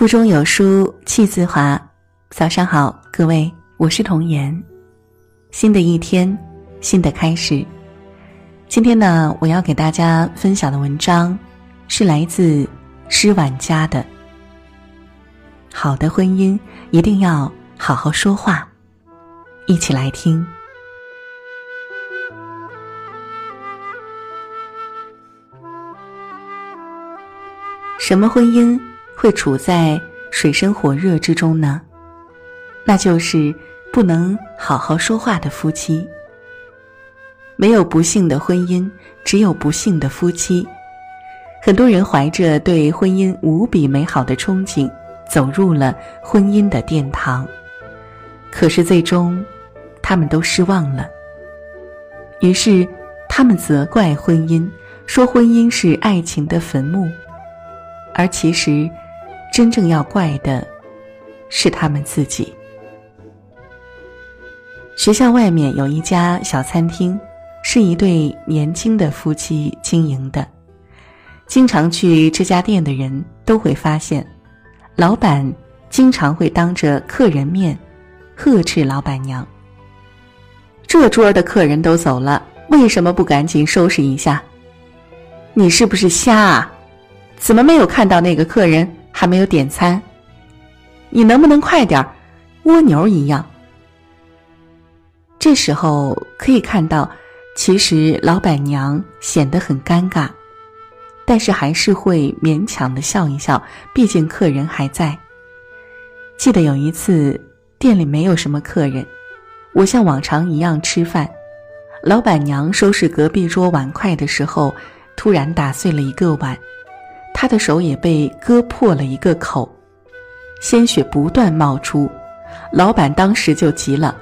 腹中有书气自华。早上好，各位，我是童言。新的一天，新的开始。今天呢，我要给大家分享的文章是来自施婉佳的。好的婚姻一定要好好说话，一起来听。什么婚姻会处在水深火热之中呢？那就是不能好好说话的夫妻。没有不幸的婚姻，只有不幸的夫妻。很多人怀着对婚姻无比美好的憧憬，走入了婚姻的殿堂，可是最终，他们都失望了。于是，他们责怪婚姻，说婚姻是爱情的坟墓。而其实，真正要怪的，是他们自己。学校外面有一家小餐厅，是一对年轻的夫妻经营的。经常去这家店的人都会发现，老板经常会当着客人面呵斥老板娘：“这桌的客人都走了，为什么不赶紧收拾一下？你是不是瞎啊？”怎么没有看到那个客人还没有点餐？你能不能快点儿？蜗牛一样。这时候可以看到，其实老板娘显得很尴尬，但是还是会勉强的笑一笑，毕竟客人还在。记得有一次店里没有什么客人，我像往常一样吃饭，老板娘收拾隔壁桌碗筷的时候，突然打碎了一个碗。他的手也被割破了一个口，鲜血不断冒出。老板当时就急了：“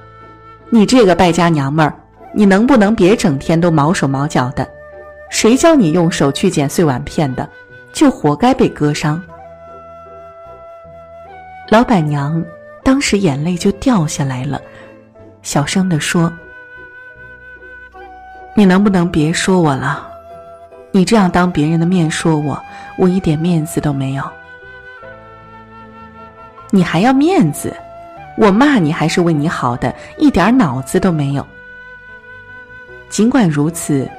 你这个败家娘们儿，你能不能别整天都毛手毛脚的？谁教你用手去捡碎碗片的？就活该被割伤。”老板娘当时眼泪就掉下来了，小声的说：“你能不能别说我了？你这样当别人的面说我。”我一点面子都没有，你还要面子？我骂你还是为你好的，一点脑子都没有。尽管如此，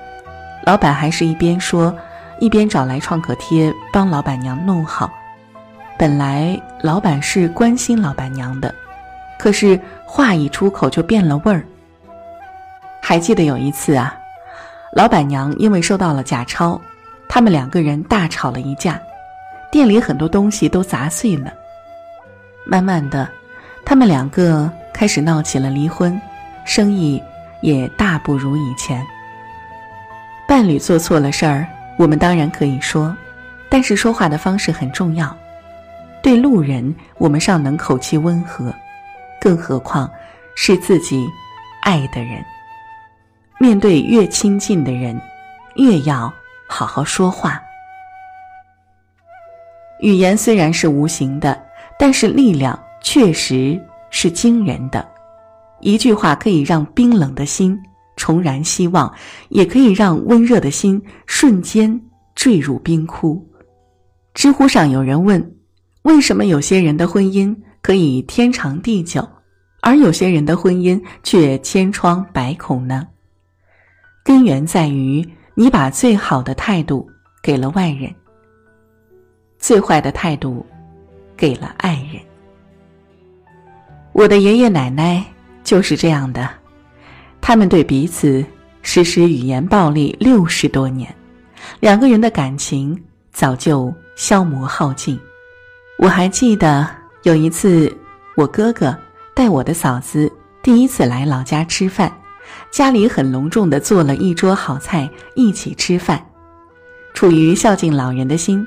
老板还是一边说，一边找来创可贴帮老板娘弄好。本来老板是关心老板娘的，可是话一出口就变了味儿。还记得有一次啊，老板娘因为收到了假钞。他们两个人大吵了一架，店里很多东西都砸碎了。慢慢的，他们两个开始闹起了离婚，生意也大不如以前。伴侣做错了事儿，我们当然可以说，但是说话的方式很重要。对路人，我们尚能口气温和，更何况是自己爱的人。面对越亲近的人，越要。好好说话。语言虽然是无形的，但是力量确实是惊人的。一句话可以让冰冷的心重燃希望，也可以让温热的心瞬间坠入冰窟。知乎上有人问：为什么有些人的婚姻可以天长地久，而有些人的婚姻却千疮百孔呢？根源在于。你把最好的态度给了外人，最坏的态度给了爱人。我的爷爷奶奶就是这样的，他们对彼此实施语言暴力六十多年，两个人的感情早就消磨耗尽。我还记得有一次，我哥哥带我的嫂子第一次来老家吃饭。家里很隆重的做了一桌好菜，一起吃饭。出于孝敬老人的心，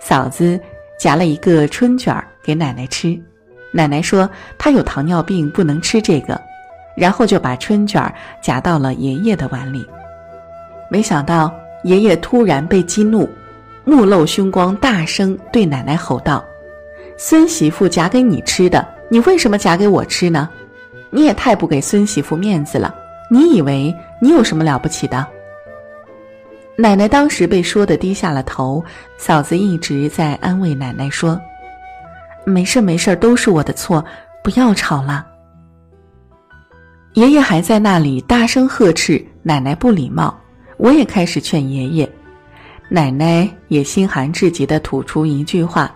嫂子夹了一个春卷儿给奶奶吃。奶奶说她有糖尿病，不能吃这个，然后就把春卷儿夹到了爷爷的碗里。没想到爷爷突然被激怒，目露凶光，大声对奶奶吼道：“孙媳妇夹给你吃的，你为什么夹给我吃呢？你也太不给孙媳妇面子了！”你以为你有什么了不起的？奶奶当时被说的低下了头，嫂子一直在安慰奶奶说：“没事没事，都是我的错，不要吵了。”爷爷还在那里大声呵斥奶奶不礼貌，我也开始劝爷爷，奶奶也心寒至极的吐出一句话：“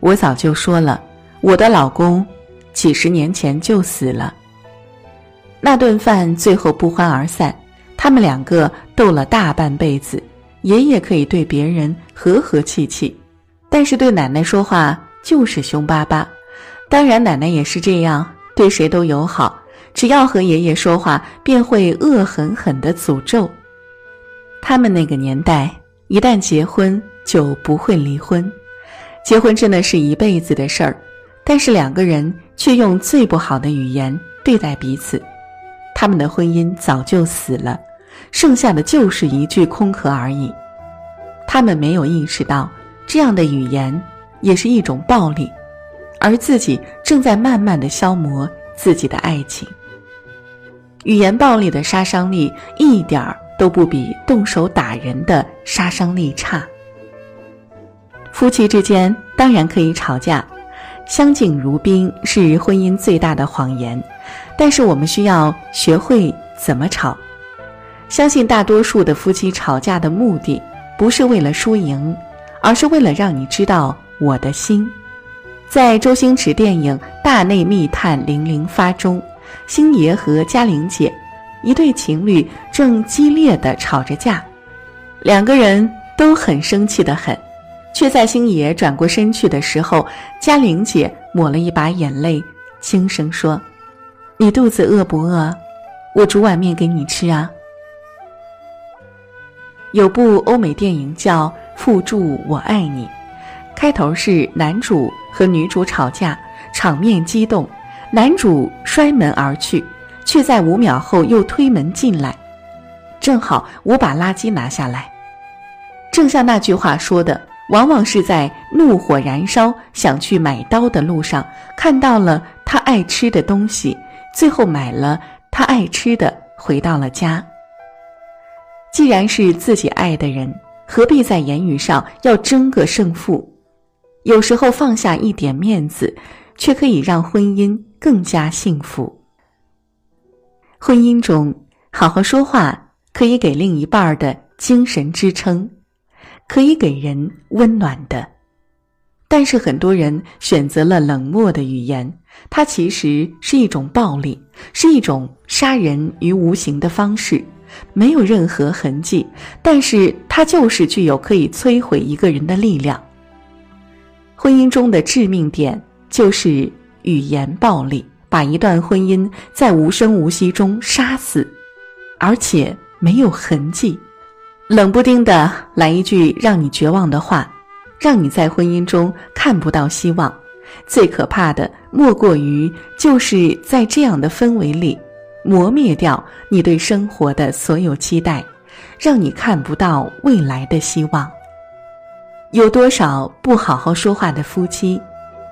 我早就说了，我的老公几十年前就死了。”那顿饭最后不欢而散，他们两个斗了大半辈子。爷爷可以对别人和和气气，但是对奶奶说话就是凶巴巴。当然，奶奶也是这样，对谁都友好，只要和爷爷说话，便会恶狠狠地诅咒。他们那个年代，一旦结婚就不会离婚，结婚真的是一辈子的事儿，但是两个人却用最不好的语言对待彼此。他们的婚姻早就死了，剩下的就是一句空壳而已。他们没有意识到，这样的语言也是一种暴力，而自己正在慢慢的消磨自己的爱情。语言暴力的杀伤力一点儿都不比动手打人的杀伤力差。夫妻之间当然可以吵架。相敬如宾是婚姻最大的谎言，但是我们需要学会怎么吵。相信大多数的夫妻吵架的目的不是为了输赢，而是为了让你知道我的心。在周星驰电影《大内密探零零发》中，星爷和嘉玲姐一对情侣正激烈的吵着架，两个人都很生气的很。却在星爷转过身去的时候，嘉玲姐抹了一把眼泪，轻声说：“你肚子饿不饿？我煮碗面给你吃啊。”有部欧美电影叫《附注我爱你》，开头是男主和女主吵架，场面激动，男主摔门而去，却在五秒后又推门进来，正好我把垃圾拿下来，正像那句话说的。往往是在怒火燃烧、想去买刀的路上，看到了他爱吃的东西，最后买了他爱吃的，回到了家。既然是自己爱的人，何必在言语上要争个胜负？有时候放下一点面子，却可以让婚姻更加幸福。婚姻中，好好说话可以给另一半的精神支撑。可以给人温暖的，但是很多人选择了冷漠的语言，它其实是一种暴力，是一种杀人于无形的方式，没有任何痕迹，但是它就是具有可以摧毁一个人的力量。婚姻中的致命点就是语言暴力，把一段婚姻在无声无息中杀死，而且没有痕迹。冷不丁的来一句让你绝望的话，让你在婚姻中看不到希望。最可怕的莫过于就是在这样的氛围里，磨灭掉你对生活的所有期待，让你看不到未来的希望。有多少不好好说话的夫妻，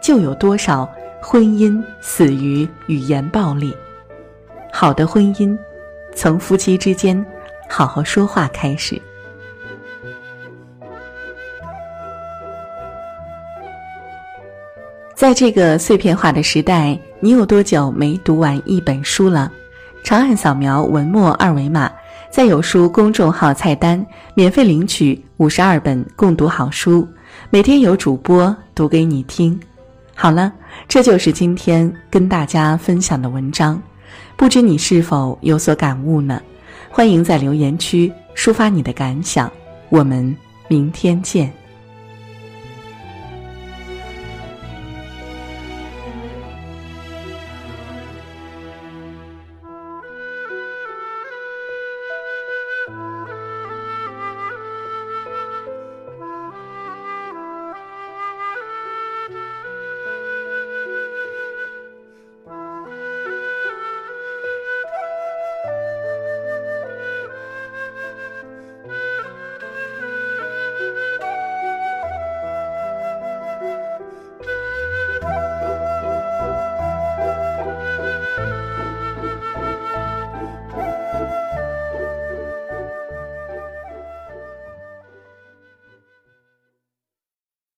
就有多少婚姻死于语言暴力。好的婚姻，从夫妻之间好好说话开始。在这个碎片化的时代，你有多久没读完一本书了？长按扫描文末二维码，在有书公众号菜单免费领取五十二本共读好书，每天有主播读给你听。好了，这就是今天跟大家分享的文章，不知你是否有所感悟呢？欢迎在留言区抒发你的感想，我们明天见。